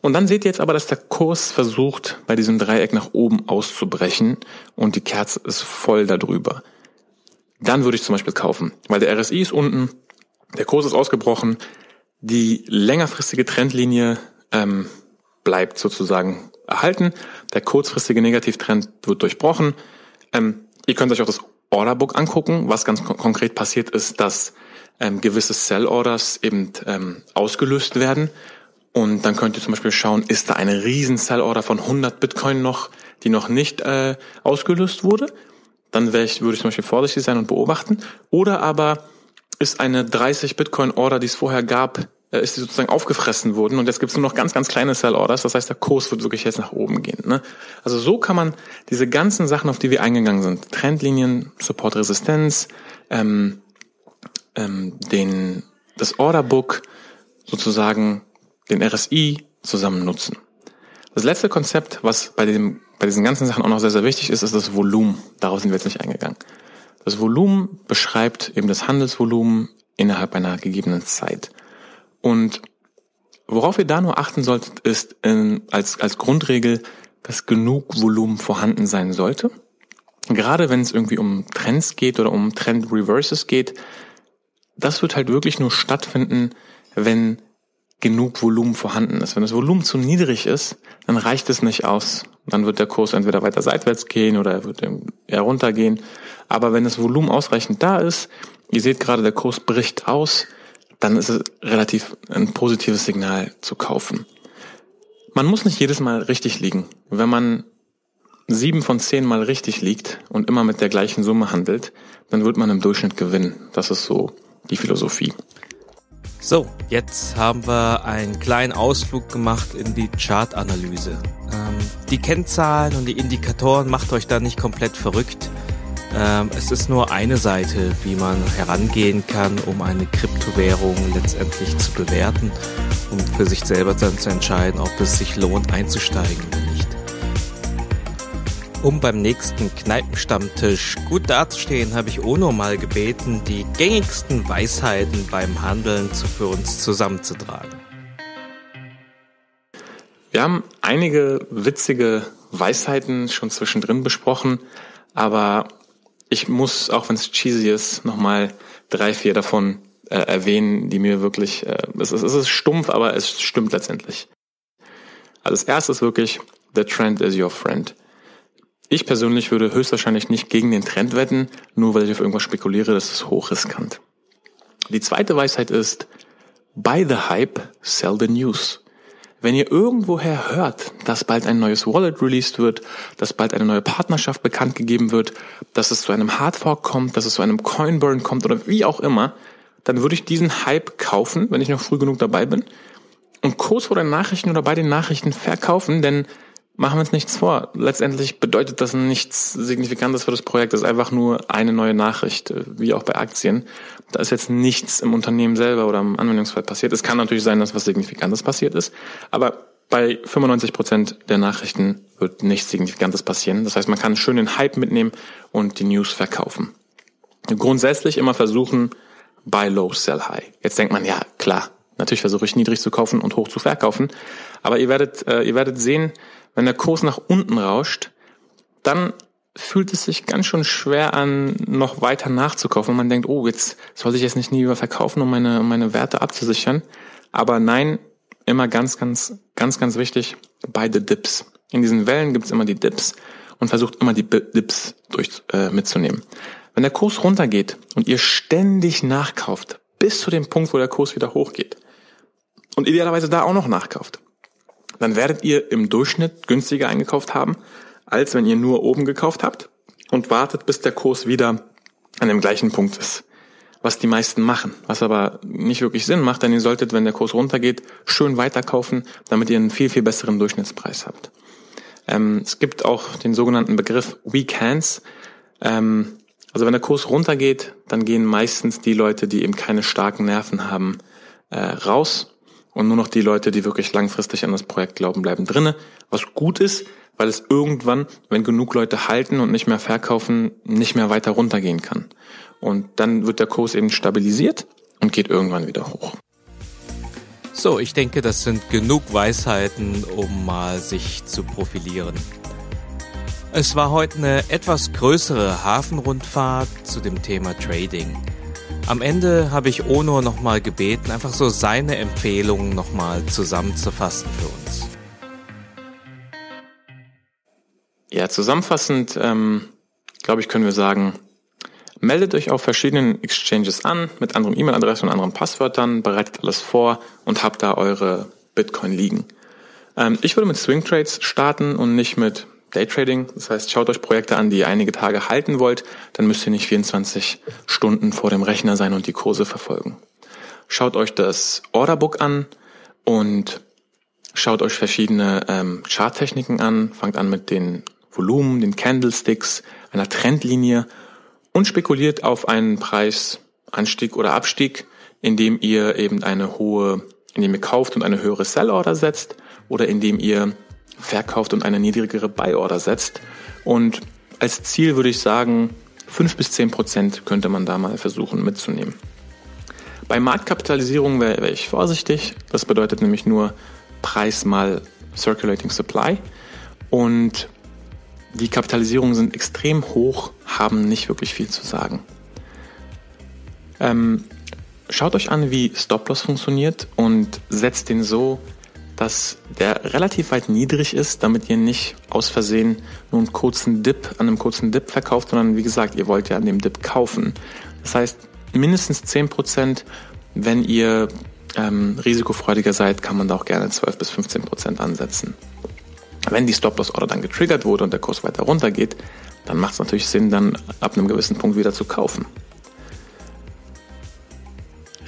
Und dann seht ihr jetzt aber, dass der Kurs versucht, bei diesem Dreieck nach oben auszubrechen und die Kerze ist voll darüber. Dann würde ich zum Beispiel kaufen, weil der RSI ist unten, der Kurs ist ausgebrochen, die längerfristige Trendlinie ähm, bleibt sozusagen erhalten. Der kurzfristige Negativtrend wird durchbrochen. Ähm, ihr könnt euch auch das Orderbook angucken. Was ganz kon konkret passiert ist, dass ähm, gewisse Sell-Orders eben ähm, ausgelöst werden. Und dann könnt ihr zum Beispiel schauen, ist da eine riesen Sell-Order von 100 Bitcoin noch, die noch nicht äh, ausgelöst wurde. Dann ich, würde ich zum Beispiel vorsichtig sein und beobachten. Oder aber ist eine 30 Bitcoin Order, die es vorher gab, ist die sozusagen aufgefressen wurden und jetzt gibt es nur noch ganz, ganz kleine Sell Orders. Das heißt, der Kurs wird wirklich jetzt nach oben gehen. Ne? Also so kann man diese ganzen Sachen, auf die wir eingegangen sind, Trendlinien, Support Resistenz, ähm, ähm, den, das Orderbook, sozusagen den RSI zusammen nutzen. Das letzte Konzept, was bei, dem, bei diesen ganzen Sachen auch noch sehr, sehr wichtig ist, ist das Volumen. Darauf sind wir jetzt nicht eingegangen. Das Volumen beschreibt eben das Handelsvolumen innerhalb einer gegebenen Zeit. Und worauf ihr da nur achten solltet, ist in, als, als Grundregel, dass genug Volumen vorhanden sein sollte. Gerade wenn es irgendwie um Trends geht oder um Trend Reverses geht, das wird halt wirklich nur stattfinden, wenn genug Volumen vorhanden ist. Wenn das Volumen zu niedrig ist, dann reicht es nicht aus. Dann wird der Kurs entweder weiter seitwärts gehen oder er wird eher runtergehen. Aber wenn das Volumen ausreichend da ist, ihr seht gerade, der Kurs bricht aus, dann ist es relativ ein positives Signal zu kaufen. Man muss nicht jedes Mal richtig liegen. Wenn man sieben von zehn Mal richtig liegt und immer mit der gleichen Summe handelt, dann wird man im Durchschnitt gewinnen. Das ist so die Philosophie. So, jetzt haben wir einen kleinen Ausflug gemacht in die Chartanalyse. Ähm, die Kennzahlen und die Indikatoren macht euch da nicht komplett verrückt. Ähm, es ist nur eine Seite, wie man herangehen kann, um eine Kryptowährung letztendlich zu bewerten, um für sich selber dann zu entscheiden, ob es sich lohnt einzusteigen oder nicht. Um beim nächsten Kneipenstammtisch gut dazustehen, habe ich Ono mal gebeten, die gängigsten Weisheiten beim Handeln für uns zusammenzutragen. Wir haben einige witzige Weisheiten schon zwischendrin besprochen, aber ich muss, auch wenn es cheesy ist, nochmal drei, vier davon äh, erwähnen, die mir wirklich, äh, es, ist, es ist stumpf, aber es stimmt letztendlich. Also das erste ist wirklich, the trend is your friend. Ich persönlich würde höchstwahrscheinlich nicht gegen den Trend wetten, nur weil ich auf irgendwas spekuliere, das ist hochriskant. Die zweite Weisheit ist, buy the hype, sell the news. Wenn ihr irgendwoher hört, dass bald ein neues Wallet released wird, dass bald eine neue Partnerschaft bekannt gegeben wird, dass es zu einem Hardfork kommt, dass es zu einem Coinburn kommt oder wie auch immer, dann würde ich diesen Hype kaufen, wenn ich noch früh genug dabei bin und kurz vor den Nachrichten oder bei den Nachrichten verkaufen, denn machen wir uns nichts vor. Letztendlich bedeutet das nichts Signifikantes für das Projekt. Das ist einfach nur eine neue Nachricht, äh, wie auch bei Aktien. Da ist jetzt nichts im Unternehmen selber oder im Anwendungsfall passiert. Es kann natürlich sein, dass was Signifikantes passiert ist, aber bei 95 Prozent der Nachrichten wird nichts Signifikantes passieren. Das heißt, man kann schön den Hype mitnehmen und die News verkaufen. Grundsätzlich immer versuchen, buy low, sell high. Jetzt denkt man, ja, klar, natürlich versuche ich niedrig zu kaufen und hoch zu verkaufen. Aber ihr werdet, äh, ihr werdet sehen, wenn der Kurs nach unten rauscht, dann fühlt es sich ganz schön schwer an, noch weiter nachzukaufen. Und man denkt, oh, jetzt sollte ich jetzt nicht lieber verkaufen, um meine, um meine Werte abzusichern. Aber nein, immer ganz, ganz, ganz, ganz wichtig, beide Dips. In diesen Wellen gibt's immer die Dips und versucht immer die Dips durch, äh, mitzunehmen. Wenn der Kurs runtergeht und ihr ständig nachkauft, bis zu dem Punkt, wo der Kurs wieder hochgeht und idealerweise da auch noch nachkauft, dann werdet ihr im Durchschnitt günstiger eingekauft haben, als wenn ihr nur oben gekauft habt und wartet, bis der Kurs wieder an dem gleichen Punkt ist. Was die meisten machen, was aber nicht wirklich Sinn macht, denn ihr solltet, wenn der Kurs runtergeht, schön weiterkaufen, damit ihr einen viel, viel besseren Durchschnittspreis habt. Ähm, es gibt auch den sogenannten Begriff Weak Hands. Ähm, also wenn der Kurs runtergeht, dann gehen meistens die Leute, die eben keine starken Nerven haben, äh, raus und nur noch die Leute, die wirklich langfristig an das Projekt glauben, bleiben drinnen. Was gut ist, weil es irgendwann, wenn genug Leute halten und nicht mehr verkaufen, nicht mehr weiter runtergehen kann. Und dann wird der Kurs eben stabilisiert und geht irgendwann wieder hoch. So, ich denke, das sind genug Weisheiten, um mal sich zu profilieren. Es war heute eine etwas größere Hafenrundfahrt zu dem Thema Trading. Am Ende habe ich Ono nochmal gebeten, einfach so seine Empfehlungen nochmal zusammenzufassen für uns. Ja, zusammenfassend, ähm, glaube ich, können wir sagen, meldet euch auf verschiedenen Exchanges an mit anderen E-Mail-Adressen und anderen Passwörtern, bereitet alles vor und habt da eure Bitcoin liegen. Ähm, ich würde mit Swing Trades starten und nicht mit Daytrading. Das heißt, schaut euch Projekte an, die ihr einige Tage halten wollt, dann müsst ihr nicht 24 Stunden vor dem Rechner sein und die Kurse verfolgen. Schaut euch das Orderbook an und schaut euch verschiedene ähm, Charttechniken an. Fangt an mit den Volumen, den Candlesticks, einer Trendlinie und spekuliert auf einen Preisanstieg oder Abstieg, indem ihr eben eine hohe, indem ihr kauft und eine höhere Sell-Order setzt oder indem ihr verkauft und eine niedrigere Buy-Order setzt. Und als Ziel würde ich sagen, fünf bis zehn Prozent könnte man da mal versuchen mitzunehmen. Bei Marktkapitalisierung wäre wär ich vorsichtig. Das bedeutet nämlich nur Preis mal Circulating Supply. Und die Kapitalisierungen sind extrem hoch, haben nicht wirklich viel zu sagen. Ähm, schaut euch an, wie Stop-Loss funktioniert und setzt den so, dass der relativ weit niedrig ist, damit ihr nicht aus Versehen nur einen kurzen Dip an einem kurzen Dip verkauft, sondern wie gesagt, ihr wollt ja an dem Dip kaufen. Das heißt, mindestens 10%, wenn ihr ähm, risikofreudiger seid, kann man da auch gerne 12 bis 15% ansetzen. Wenn die Stop-Loss-Order dann getriggert wurde und der Kurs weiter runter geht, dann macht es natürlich Sinn, dann ab einem gewissen Punkt wieder zu kaufen.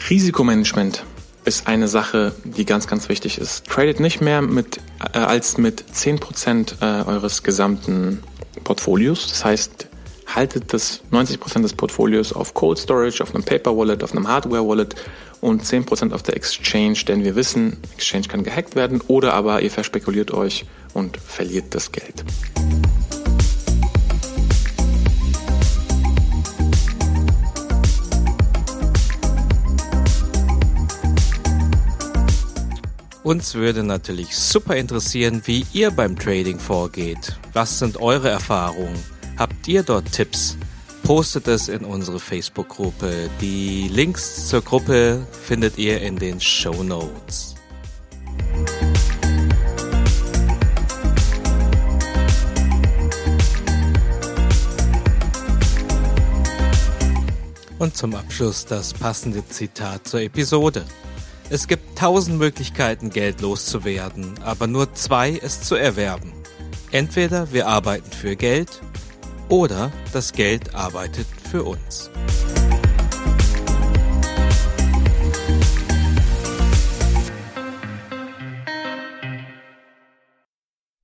Risikomanagement ist eine Sache, die ganz, ganz wichtig ist. Tradet nicht mehr mit, äh, als mit 10% äh, eures gesamten Portfolios. Das heißt, haltet das 90% des Portfolios auf Cold Storage, auf einem Paper Wallet, auf einem Hardware Wallet und 10% auf der Exchange, denn wir wissen, Exchange kann gehackt werden oder aber ihr verspekuliert euch und verliert das Geld. Uns würde natürlich super interessieren, wie ihr beim Trading vorgeht. Was sind eure Erfahrungen? Habt ihr dort Tipps? Postet es in unsere Facebook-Gruppe. Die Links zur Gruppe findet ihr in den Show Notes. Und zum Abschluss das passende Zitat zur Episode. Es gibt tausend Möglichkeiten, Geld loszuwerden, aber nur zwei es zu erwerben. Entweder wir arbeiten für Geld oder das Geld arbeitet für uns.